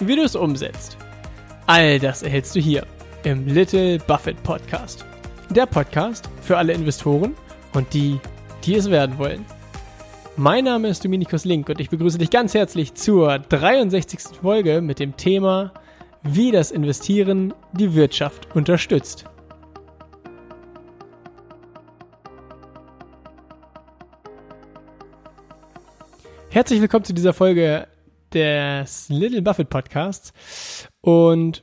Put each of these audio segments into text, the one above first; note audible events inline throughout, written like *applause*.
wie du es umsetzt. All das erhältst du hier im Little Buffett Podcast. Der Podcast für alle Investoren und die, die es werden wollen. Mein Name ist Dominikus Link und ich begrüße dich ganz herzlich zur 63. Folge mit dem Thema, wie das Investieren die Wirtschaft unterstützt. Herzlich willkommen zu dieser Folge des Little Buffett Podcasts. Und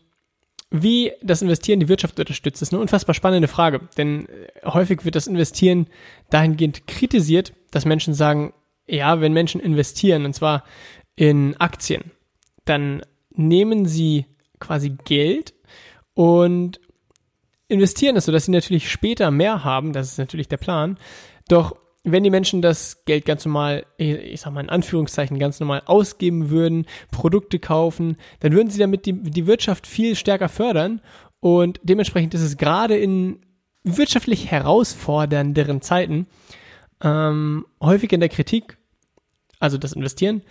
wie das Investieren die Wirtschaft unterstützt, ist eine unfassbar spannende Frage. Denn äh, häufig wird das Investieren dahingehend kritisiert, dass Menschen sagen, ja, wenn Menschen investieren, und zwar in Aktien, dann nehmen sie quasi Geld und investieren es so, dass sie natürlich später mehr haben. Das ist natürlich der Plan. Doch wenn die Menschen das Geld ganz normal, ich sag mal in Anführungszeichen, ganz normal ausgeben würden, Produkte kaufen, dann würden sie damit die, die Wirtschaft viel stärker fördern und dementsprechend ist es gerade in wirtschaftlich herausfordernderen Zeiten ähm, häufig in der Kritik, also das Investieren,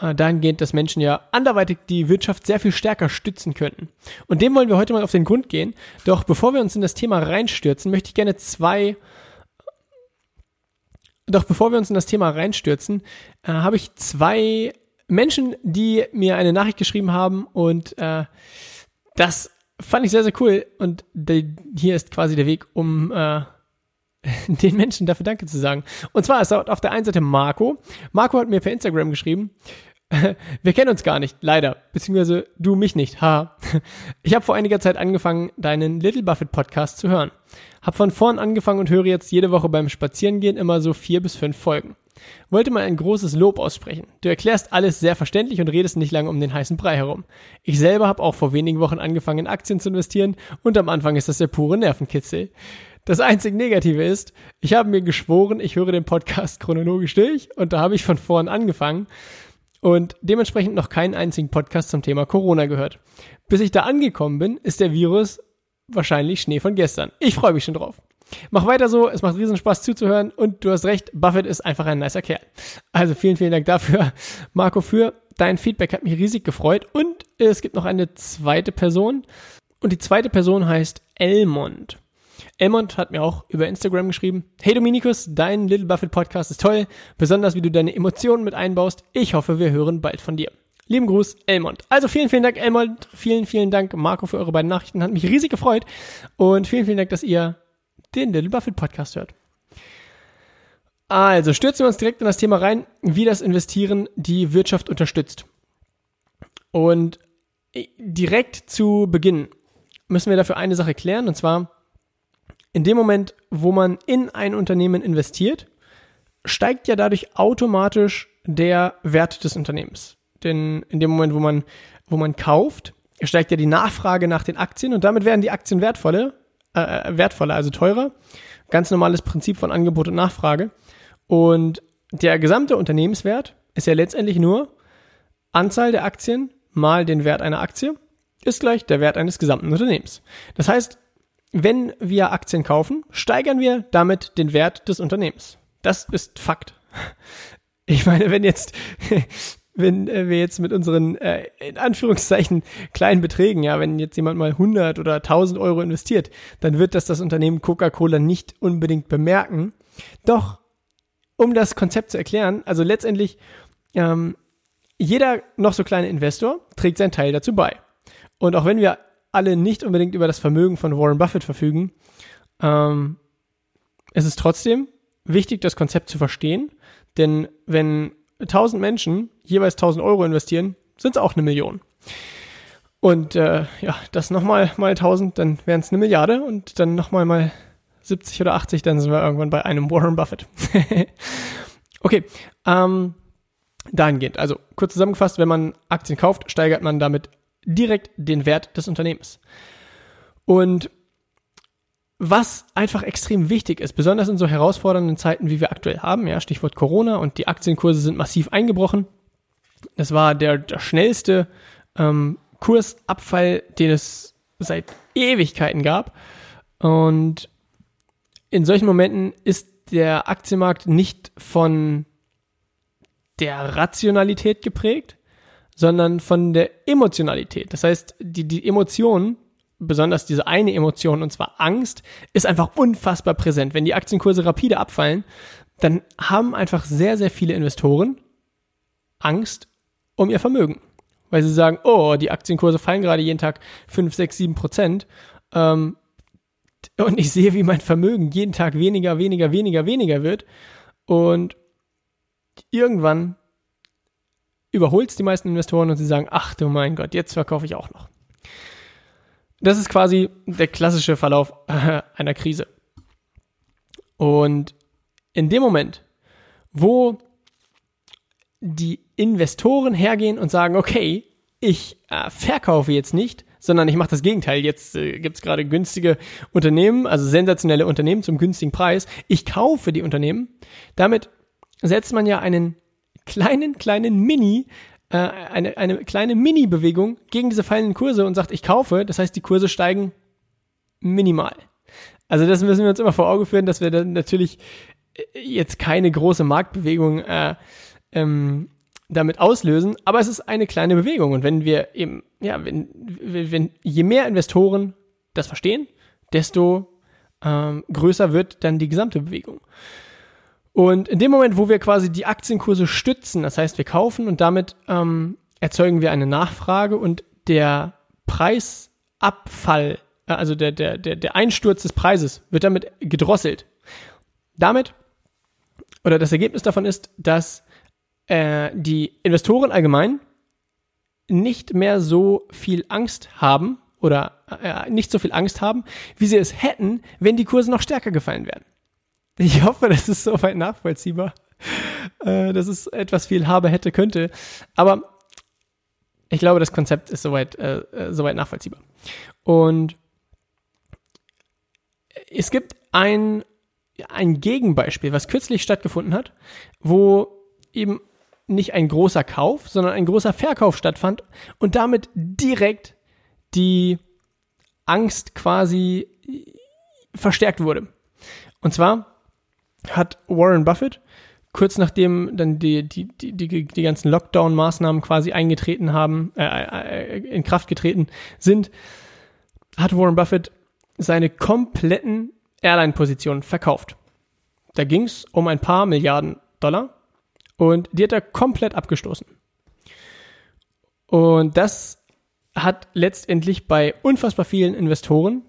äh, dahingehend, dass Menschen ja anderweitig die Wirtschaft sehr viel stärker stützen könnten. Und dem wollen wir heute mal auf den Grund gehen. Doch bevor wir uns in das Thema reinstürzen, möchte ich gerne zwei doch bevor wir uns in das Thema reinstürzen, äh, habe ich zwei Menschen, die mir eine Nachricht geschrieben haben und äh, das fand ich sehr, sehr cool. Und de, hier ist quasi der Weg, um äh, *laughs* den Menschen dafür Danke zu sagen. Und zwar ist auf der einen Seite Marco. Marco hat mir per Instagram geschrieben, *laughs* wir kennen uns gar nicht, leider. Beziehungsweise du mich nicht. Ha. Ich habe vor einiger Zeit angefangen, deinen Little Buffett Podcast zu hören. Hab von vorn angefangen und höre jetzt jede Woche beim Spazierengehen immer so vier bis fünf Folgen. Wollte mal ein großes Lob aussprechen. Du erklärst alles sehr verständlich und redest nicht lange um den heißen Brei herum. Ich selber habe auch vor wenigen Wochen angefangen, in Aktien zu investieren und am Anfang ist das der pure Nervenkitzel. Das einzig Negative ist, ich habe mir geschworen, ich höre den Podcast chronologisch durch und da habe ich von vorn angefangen und dementsprechend noch keinen einzigen Podcast zum Thema Corona gehört. Bis ich da angekommen bin, ist der Virus wahrscheinlich Schnee von gestern. Ich freue mich schon drauf. Mach weiter so, es macht riesen Spaß zuzuhören und du hast recht, Buffett ist einfach ein nicer Kerl. Also vielen, vielen Dank dafür, Marco, für dein Feedback hat mich riesig gefreut und es gibt noch eine zweite Person und die zweite Person heißt Elmond. Elmond hat mir auch über Instagram geschrieben, hey Dominikus, dein Little Buffett Podcast ist toll, besonders wie du deine Emotionen mit einbaust. Ich hoffe, wir hören bald von dir. Lieben Gruß, Elmond. Also vielen, vielen Dank, Elmond. Vielen, vielen Dank, Marco, für eure beiden Nachrichten. Hat mich riesig gefreut. Und vielen, vielen Dank, dass ihr den Little Buffett Podcast hört. Also stürzen wir uns direkt in das Thema rein, wie das Investieren die Wirtschaft unterstützt. Und direkt zu Beginn müssen wir dafür eine Sache klären, und zwar, in dem Moment, wo man in ein Unternehmen investiert, steigt ja dadurch automatisch der Wert des Unternehmens. Denn in dem Moment, wo man, wo man kauft, steigt ja die Nachfrage nach den Aktien und damit werden die Aktien wertvoller, äh, äh, wertvoller, also teurer. Ganz normales Prinzip von Angebot und Nachfrage. Und der gesamte Unternehmenswert ist ja letztendlich nur Anzahl der Aktien mal den Wert einer Aktie ist gleich der Wert eines gesamten Unternehmens. Das heißt, wenn wir Aktien kaufen, steigern wir damit den Wert des Unternehmens. Das ist Fakt. Ich meine, wenn jetzt, wenn äh, wir jetzt mit unseren, äh, in Anführungszeichen, kleinen Beträgen, ja, wenn jetzt jemand mal 100 oder 1000 Euro investiert, dann wird das das Unternehmen Coca-Cola nicht unbedingt bemerken. Doch, um das Konzept zu erklären, also letztendlich, ähm, jeder noch so kleine Investor trägt seinen Teil dazu bei. Und auch wenn wir alle nicht unbedingt über das Vermögen von Warren Buffett verfügen, ähm, es ist trotzdem wichtig, das Konzept zu verstehen, denn wenn 1000 Menschen jeweils 1000 Euro investieren, sind es auch eine Million. Und äh, ja, das nochmal mal 1000, dann wären es eine Milliarde und dann nochmal mal 70 oder 80, dann sind wir irgendwann bei einem Warren Buffett. *laughs* okay, ähm, dahingehend. Also kurz zusammengefasst, wenn man Aktien kauft, steigert man damit direkt den Wert des Unternehmens. Und was einfach extrem wichtig ist, besonders in so herausfordernden Zeiten, wie wir aktuell haben, ja, Stichwort Corona und die Aktienkurse sind massiv eingebrochen. Das war der, der schnellste ähm, Kursabfall, den es seit Ewigkeiten gab. Und in solchen Momenten ist der Aktienmarkt nicht von der Rationalität geprägt, sondern von der Emotionalität. Das heißt, die, die Emotionen, besonders diese eine Emotion, und zwar Angst, ist einfach unfassbar präsent. Wenn die Aktienkurse rapide abfallen, dann haben einfach sehr, sehr viele Investoren Angst um ihr Vermögen. Weil sie sagen, oh, die Aktienkurse fallen gerade jeden Tag 5, 6, 7 Prozent. Ähm, und ich sehe, wie mein Vermögen jeden Tag weniger, weniger, weniger, weniger wird. Und irgendwann überholt es die meisten Investoren und sie sagen, ach du mein Gott, jetzt verkaufe ich auch noch. Das ist quasi der klassische Verlauf *laughs* einer Krise. Und in dem Moment, wo die Investoren hergehen und sagen, okay, ich äh, verkaufe jetzt nicht, sondern ich mache das Gegenteil. Jetzt äh, gibt es gerade günstige Unternehmen, also sensationelle Unternehmen zum günstigen Preis. Ich kaufe die Unternehmen. Damit setzt man ja einen kleinen, kleinen Mini, äh, eine, eine kleine Mini-Bewegung gegen diese fallenden Kurse und sagt, ich kaufe. Das heißt, die Kurse steigen minimal. Also das müssen wir uns immer vor Augen führen, dass wir dann natürlich äh, jetzt keine große Marktbewegung äh, ähm, damit auslösen, aber es ist eine kleine Bewegung. Und wenn wir eben, ja, wenn, wenn je mehr Investoren das verstehen, desto ähm, größer wird dann die gesamte Bewegung. Und in dem Moment, wo wir quasi die Aktienkurse stützen, das heißt, wir kaufen und damit ähm, erzeugen wir eine Nachfrage und der Preisabfall, äh, also der, der, der, der Einsturz des Preises wird damit gedrosselt. Damit, oder das Ergebnis davon ist, dass äh, die Investoren allgemein nicht mehr so viel Angst haben oder äh, nicht so viel Angst haben, wie sie es hätten, wenn die Kurse noch stärker gefallen wären. Ich hoffe, das ist soweit nachvollziehbar. Äh, dass es etwas viel habe, hätte, könnte. Aber ich glaube, das Konzept ist soweit, äh, äh, soweit nachvollziehbar. Und es gibt ein, ein Gegenbeispiel, was kürzlich stattgefunden hat, wo eben nicht ein großer Kauf, sondern ein großer Verkauf stattfand und damit direkt die Angst quasi verstärkt wurde. Und zwar hat Warren Buffett kurz nachdem dann die, die, die, die, die ganzen Lockdown-Maßnahmen quasi eingetreten haben, äh, äh, in Kraft getreten sind, hat Warren Buffett seine kompletten Airline-Positionen verkauft. Da ging es um ein paar Milliarden Dollar und die hat er komplett abgestoßen. Und das hat letztendlich bei unfassbar vielen Investoren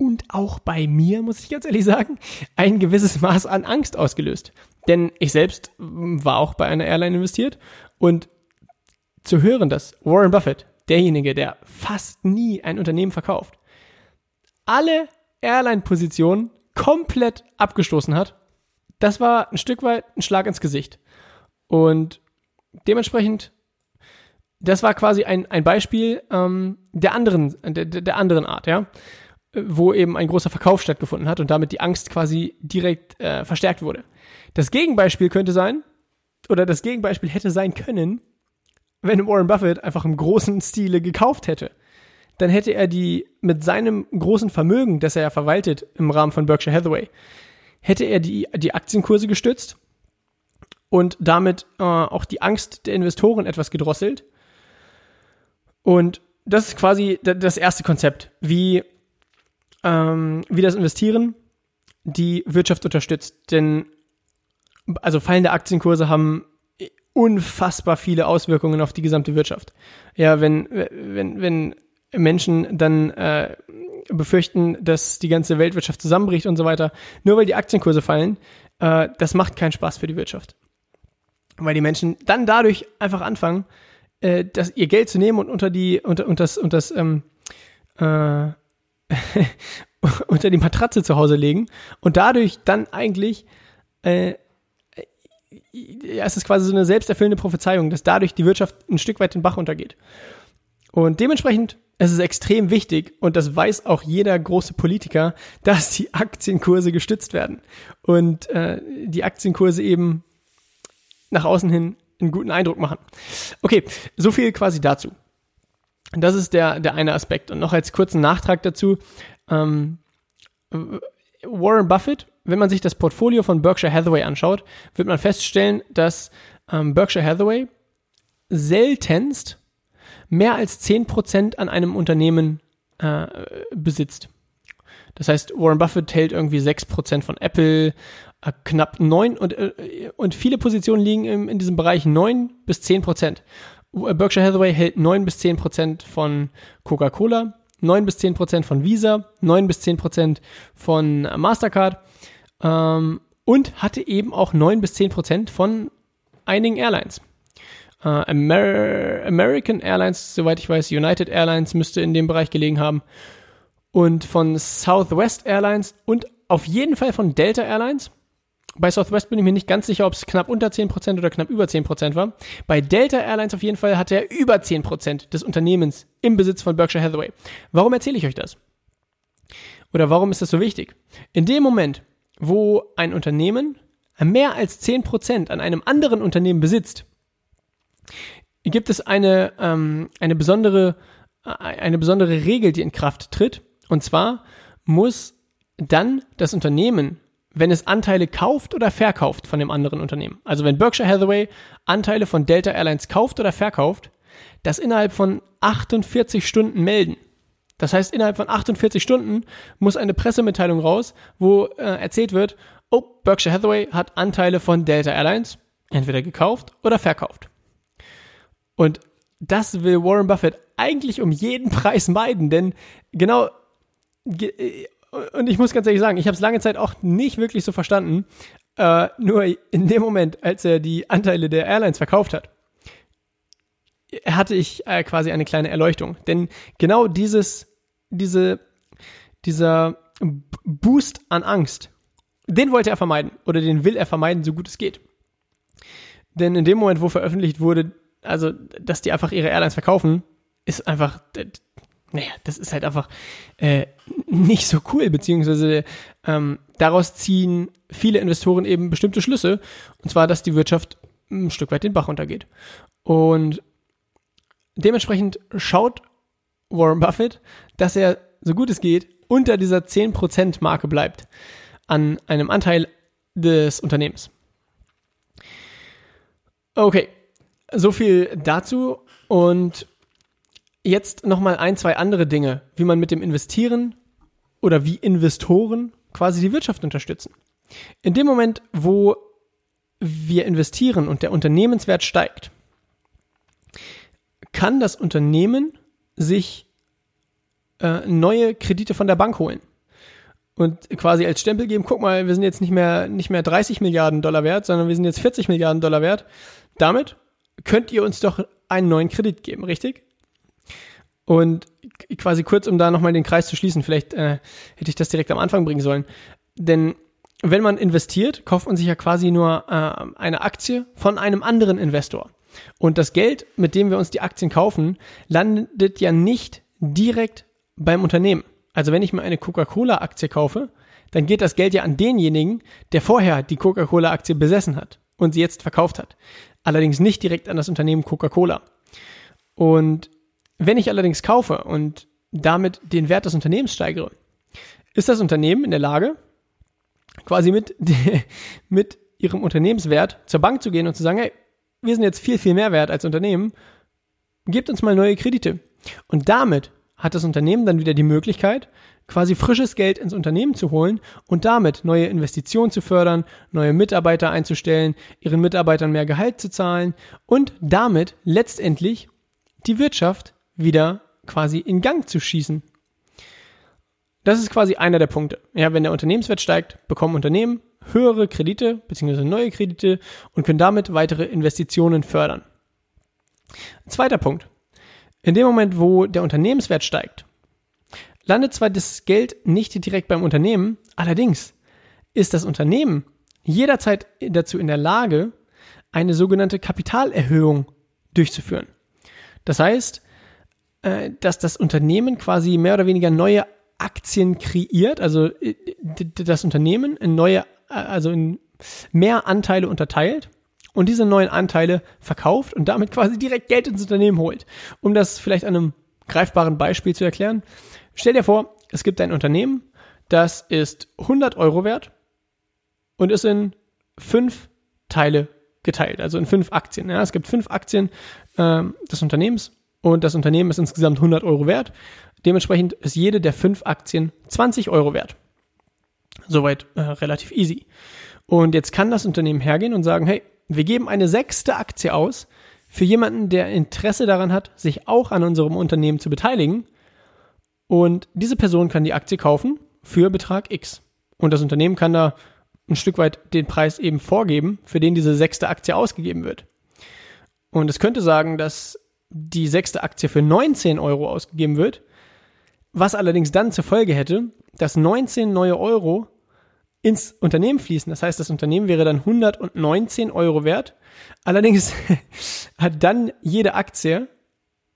und auch bei mir, muss ich ganz ehrlich sagen, ein gewisses Maß an Angst ausgelöst. Denn ich selbst war auch bei einer Airline investiert und zu hören, dass Warren Buffett, derjenige, der fast nie ein Unternehmen verkauft, alle Airline-Positionen komplett abgestoßen hat das war ein Stück weit ein Schlag ins Gesicht. Und dementsprechend, das war quasi ein, ein Beispiel ähm, der, anderen, der, der anderen Art, ja, wo eben ein großer Verkauf stattgefunden hat und damit die Angst quasi direkt äh, verstärkt wurde. Das Gegenbeispiel könnte sein, oder das Gegenbeispiel hätte sein können, wenn Warren Buffett einfach im großen Stile gekauft hätte. Dann hätte er die mit seinem großen Vermögen, das er ja verwaltet im Rahmen von Berkshire Hathaway, hätte er die, die Aktienkurse gestützt und damit äh, auch die Angst der Investoren etwas gedrosselt. Und das ist quasi das erste Konzept, wie, ähm, wie das Investieren die Wirtschaft unterstützt. Denn also fallende Aktienkurse haben unfassbar viele Auswirkungen auf die gesamte Wirtschaft. Ja, wenn, wenn, wenn Menschen dann äh, befürchten, dass die ganze Weltwirtschaft zusammenbricht und so weiter, nur weil die Aktienkurse fallen, äh, das macht keinen Spaß für die Wirtschaft. Weil die Menschen dann dadurch einfach anfangen, äh, das, ihr Geld zu nehmen und unter die, unter, unter das, unter das, ähm, äh, *laughs* unter die Matratze zu Hause legen und dadurch dann eigentlich äh, ja, es ist quasi so eine selbsterfüllende Prophezeiung, dass dadurch die Wirtschaft ein Stück weit den Bach untergeht. Und dementsprechend es ist extrem wichtig und das weiß auch jeder große Politiker, *laughs* dass die Aktienkurse gestützt werden und äh, die Aktienkurse eben nach außen hin einen guten Eindruck machen. Okay, so viel quasi dazu. Das ist der, der eine Aspekt. Und noch als kurzen Nachtrag dazu. Ähm, Warren Buffett, wenn man sich das Portfolio von Berkshire Hathaway anschaut, wird man feststellen, dass ähm, Berkshire Hathaway seltenst mehr als 10% an einem Unternehmen äh, besitzt. Das heißt, Warren Buffett hält irgendwie 6% von Apple, äh, knapp 9 und, äh, und viele Positionen liegen im, in diesem Bereich 9 bis 10%. Berkshire Hathaway hält 9 bis 10% von Coca-Cola, 9 bis 10% von Visa, 9 bis 10% von Mastercard ähm, und hatte eben auch 9 bis 10% von einigen Airlines. Uh, Amer American Airlines, soweit ich weiß, United Airlines müsste in dem Bereich gelegen haben. Und von Southwest Airlines und auf jeden Fall von Delta Airlines. Bei Southwest bin ich mir nicht ganz sicher, ob es knapp unter 10% oder knapp über 10% war. Bei Delta Airlines auf jeden Fall hatte er über 10% des Unternehmens im Besitz von Berkshire Hathaway. Warum erzähle ich euch das? Oder warum ist das so wichtig? In dem Moment, wo ein Unternehmen mehr als 10% an einem anderen Unternehmen besitzt, gibt es eine, ähm, eine, besondere, äh, eine besondere Regel, die in Kraft tritt. Und zwar muss dann das Unternehmen, wenn es Anteile kauft oder verkauft von dem anderen Unternehmen, also wenn Berkshire Hathaway Anteile von Delta Airlines kauft oder verkauft, das innerhalb von 48 Stunden melden. Das heißt, innerhalb von 48 Stunden muss eine Pressemitteilung raus, wo äh, erzählt wird, oh, Berkshire Hathaway hat Anteile von Delta Airlines entweder gekauft oder verkauft. Und das will Warren Buffett eigentlich um jeden *laughs* Preis meiden, denn genau, und ich muss ganz ehrlich sagen, ich habe es lange Zeit auch nicht wirklich so verstanden, äh, nur in dem Moment, als er die Anteile der Airlines verkauft hat, hatte ich äh, quasi eine kleine Erleuchtung. Denn genau dieses, diese, dieser Boost an Angst, den wollte er vermeiden oder den will er vermeiden, so gut es geht. Denn in dem Moment, wo veröffentlicht wurde, also, dass die einfach ihre Airlines verkaufen, ist einfach, naja, das ist halt einfach äh, nicht so cool, beziehungsweise ähm, daraus ziehen viele Investoren eben bestimmte Schlüsse, und zwar, dass die Wirtschaft ein Stück weit den Bach runtergeht. Und dementsprechend schaut Warren Buffett, dass er, so gut es geht, unter dieser 10%-Marke bleibt an einem Anteil des Unternehmens. Okay, so viel dazu und jetzt nochmal ein, zwei andere Dinge, wie man mit dem Investieren oder wie Investoren quasi die Wirtschaft unterstützen. In dem Moment, wo wir investieren und der Unternehmenswert steigt, kann das Unternehmen sich äh, neue Kredite von der Bank holen und quasi als Stempel geben, guck mal, wir sind jetzt nicht mehr, nicht mehr 30 Milliarden Dollar wert, sondern wir sind jetzt 40 Milliarden Dollar wert. Damit könnt ihr uns doch einen neuen Kredit geben, richtig? Und quasi kurz, um da nochmal den Kreis zu schließen, vielleicht äh, hätte ich das direkt am Anfang bringen sollen. Denn wenn man investiert, kauft man sich ja quasi nur äh, eine Aktie von einem anderen Investor. Und das Geld, mit dem wir uns die Aktien kaufen, landet ja nicht direkt beim Unternehmen. Also wenn ich mir eine Coca-Cola-Aktie kaufe, dann geht das Geld ja an denjenigen, der vorher die Coca-Cola-Aktie besessen hat und sie jetzt verkauft hat allerdings nicht direkt an das Unternehmen Coca-Cola. Und wenn ich allerdings kaufe und damit den Wert des Unternehmens steigere, ist das Unternehmen in der Lage, quasi mit, *laughs* mit ihrem Unternehmenswert zur Bank zu gehen und zu sagen, hey, wir sind jetzt viel, viel mehr wert als Unternehmen, gebt uns mal neue Kredite. Und damit hat das Unternehmen dann wieder die Möglichkeit, quasi frisches Geld ins Unternehmen zu holen und damit neue Investitionen zu fördern, neue Mitarbeiter einzustellen, ihren Mitarbeitern mehr Gehalt zu zahlen und damit letztendlich die Wirtschaft wieder quasi in Gang zu schießen. Das ist quasi einer der Punkte. Ja, wenn der Unternehmenswert steigt, bekommen Unternehmen höhere Kredite bzw. neue Kredite und können damit weitere Investitionen fördern. Zweiter Punkt. In dem Moment, wo der Unternehmenswert steigt, landet zwar das Geld nicht direkt beim Unternehmen, allerdings ist das Unternehmen jederzeit dazu in der Lage, eine sogenannte Kapitalerhöhung durchzuführen. Das heißt, äh, dass das Unternehmen quasi mehr oder weniger neue Aktien kreiert, also äh, das Unternehmen in neue, äh, also in mehr Anteile unterteilt und diese neuen Anteile verkauft und damit quasi direkt Geld ins Unternehmen holt. Um das vielleicht an einem greifbaren Beispiel zu erklären, stell dir vor, es gibt ein Unternehmen, das ist 100 Euro wert und ist in fünf Teile geteilt, also in fünf Aktien. Ja, es gibt fünf Aktien äh, des Unternehmens und das Unternehmen ist insgesamt 100 Euro wert. Dementsprechend ist jede der fünf Aktien 20 Euro wert. Soweit äh, relativ easy. Und jetzt kann das Unternehmen hergehen und sagen, hey, wir geben eine sechste Aktie aus für jemanden, der Interesse daran hat, sich auch an unserem Unternehmen zu beteiligen. Und diese Person kann die Aktie kaufen für Betrag X. Und das Unternehmen kann da ein Stück weit den Preis eben vorgeben, für den diese sechste Aktie ausgegeben wird. Und es könnte sagen, dass die sechste Aktie für 19 Euro ausgegeben wird, was allerdings dann zur Folge hätte, dass 19 neue Euro ins Unternehmen fließen. Das heißt, das Unternehmen wäre dann 119 Euro wert. Allerdings *laughs* hat dann jede Aktie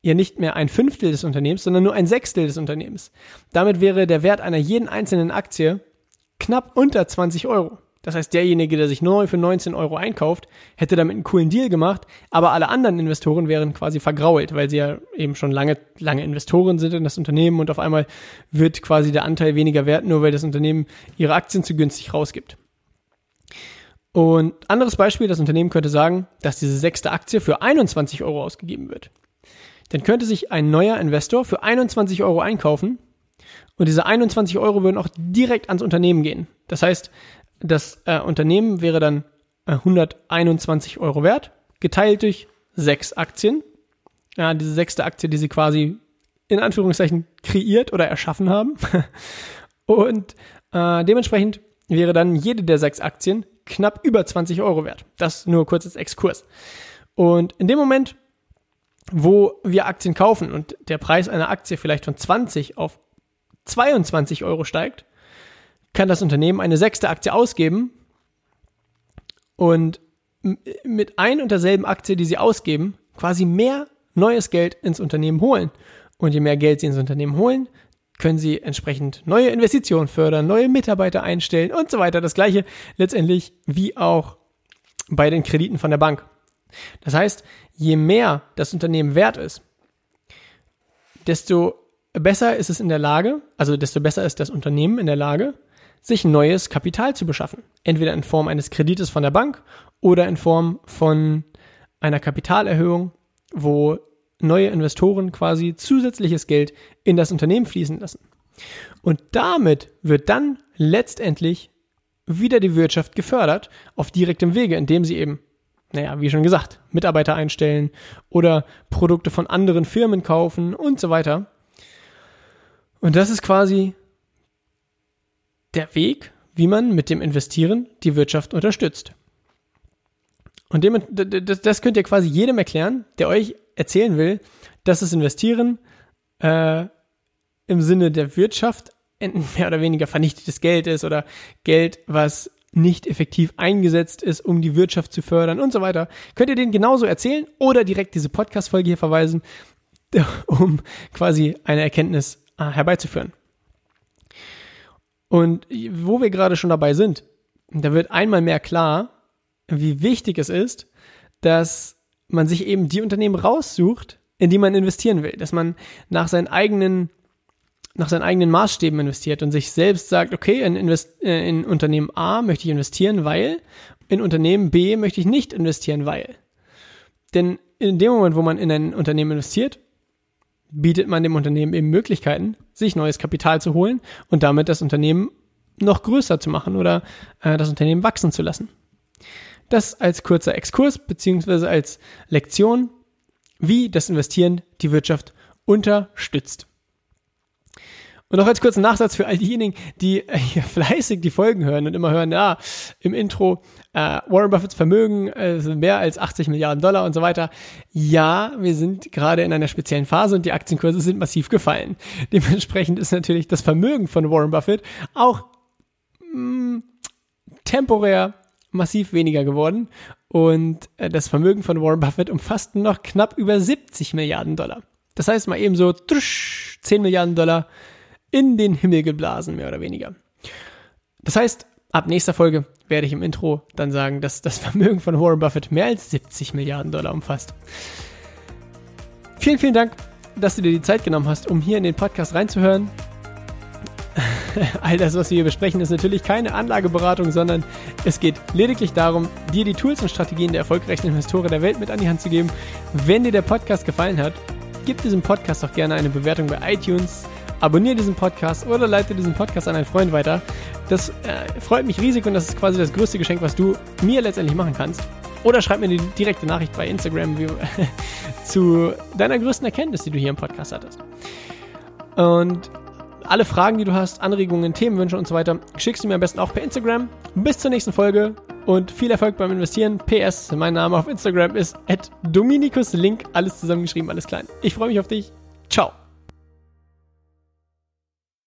ja nicht mehr ein Fünftel des Unternehmens, sondern nur ein Sechstel des Unternehmens. Damit wäre der Wert einer jeden einzelnen Aktie knapp unter 20 Euro. Das heißt, derjenige, der sich neu für 19 Euro einkauft, hätte damit einen coolen Deal gemacht, aber alle anderen Investoren wären quasi vergrault, weil sie ja eben schon lange, lange Investoren sind in das Unternehmen und auf einmal wird quasi der Anteil weniger wert, nur weil das Unternehmen ihre Aktien zu günstig rausgibt. Und anderes Beispiel, das Unternehmen könnte sagen, dass diese sechste Aktie für 21 Euro ausgegeben wird. Dann könnte sich ein neuer Investor für 21 Euro einkaufen und diese 21 Euro würden auch direkt ans Unternehmen gehen. Das heißt, das äh, Unternehmen wäre dann äh, 121 Euro wert, geteilt durch sechs Aktien. Ja, diese sechste Aktie, die sie quasi in Anführungszeichen kreiert oder erschaffen haben. *laughs* Und äh, dementsprechend wäre dann jede der sechs Aktien knapp über 20 Euro wert. Das nur kurz als Exkurs. Und in dem Moment, wo wir Aktien kaufen und der Preis einer Aktie vielleicht von 20 auf 22 Euro steigt, kann das Unternehmen eine sechste Aktie ausgeben und mit ein und derselben Aktie, die sie ausgeben, quasi mehr neues Geld ins Unternehmen holen. Und je mehr Geld sie ins Unternehmen holen, können sie entsprechend neue Investitionen fördern, neue Mitarbeiter einstellen und so weiter. Das gleiche letztendlich wie auch bei den Krediten von der Bank. Das heißt, je mehr das Unternehmen wert ist, desto besser ist es in der Lage, also desto besser ist das Unternehmen in der Lage, sich neues Kapital zu beschaffen. Entweder in Form eines Kredites von der Bank oder in Form von einer Kapitalerhöhung, wo neue Investoren quasi zusätzliches Geld in das Unternehmen fließen lassen. Und damit wird dann letztendlich wieder die Wirtschaft gefördert auf direktem Wege, indem sie eben, naja, wie schon gesagt, Mitarbeiter einstellen oder Produkte von anderen Firmen kaufen und so weiter. Und das ist quasi der Weg, wie man mit dem Investieren die Wirtschaft unterstützt. Und dem, das könnt ihr quasi jedem erklären, der euch erzählen will, dass das Investieren äh, im Sinne der Wirtschaft *laughs* mehr oder weniger vernichtetes Geld ist oder Geld, was nicht effektiv eingesetzt ist, um die Wirtschaft zu fördern und so weiter. Könnt ihr den genauso erzählen oder direkt diese Podcast-Folge hier verweisen, *laughs* um quasi eine Erkenntnis äh, herbeizuführen. Und wo wir gerade schon dabei sind, da wird einmal mehr klar, wie wichtig es ist, dass man sich eben die Unternehmen raussucht, in die man investieren will, dass man nach seinen eigenen nach seinen eigenen Maßstäben investiert und sich selbst sagt, okay, in, Invest äh, in Unternehmen A möchte ich investieren, weil in Unternehmen B möchte ich nicht investieren, weil. Denn in dem Moment, wo man in ein Unternehmen investiert, bietet man dem Unternehmen eben Möglichkeiten, sich neues Kapital zu holen und damit das Unternehmen noch größer zu machen oder äh, das Unternehmen wachsen zu lassen. Das als kurzer Exkurs beziehungsweise als Lektion, wie das Investieren die Wirtschaft unterstützt. Und noch als kurzen Nachsatz für all diejenigen, die äh, hier *laughs* fleißig die Folgen hören und immer hören, ja, im Intro, äh, Warren Buffetts Vermögen äh, sind mehr als 80 Milliarden Dollar und so weiter. Ja, wir sind gerade in einer speziellen Phase und die Aktienkurse sind massiv gefallen. *laughs* Dementsprechend ist natürlich das Vermögen von Warren Buffett auch mh, mm, temporär massiv weniger geworden und äh, das Vermögen von Warren Buffett umfasst noch knapp über 70 Milliarden Dollar. Das heißt mal eben so 10 Milliarden Dollar in den Himmel geblasen, mehr oder weniger. Das heißt, ab nächster Folge werde ich im Intro dann sagen, dass das *laughs* Vermögen von Warren Buffett mehr als 70 Milliarden Dollar umfasst. Vielen, vielen Dank, dass du dir die Zeit genommen hast, um hier in den Podcast reinzuhören. *laughs* All das, was wir hier besprechen, ist natürlich keine Anlageberatung, sondern es geht lediglich darum, dir die Tools und Strategien der erfolgreichsten Investoren der Welt mit an die Hand zu geben. Wenn dir der Podcast gefallen hat, gib diesem Podcast auch gerne eine Bewertung bei iTunes, abonniere diesen Podcast oder leite diesen Podcast an einen Freund weiter. Das äh, freut mich riesig und das ist quasi das größte Geschenk, was du mir letztendlich machen kannst. Oder schreib mir die direkte Nachricht bei Instagram wie, *laughs* zu deiner größten Erkenntnis, die du hier im Podcast hattest. Und alle Fragen, die du hast, Anregungen, Themenwünsche und so weiter, schickst du mir am besten auch per Instagram. Bis zur nächsten Folge und viel Erfolg beim Investieren. PS, mein Name auf Instagram ist Dominikus Link, alles zusammengeschrieben, alles klein. Ich freue mich auf dich. Ciao.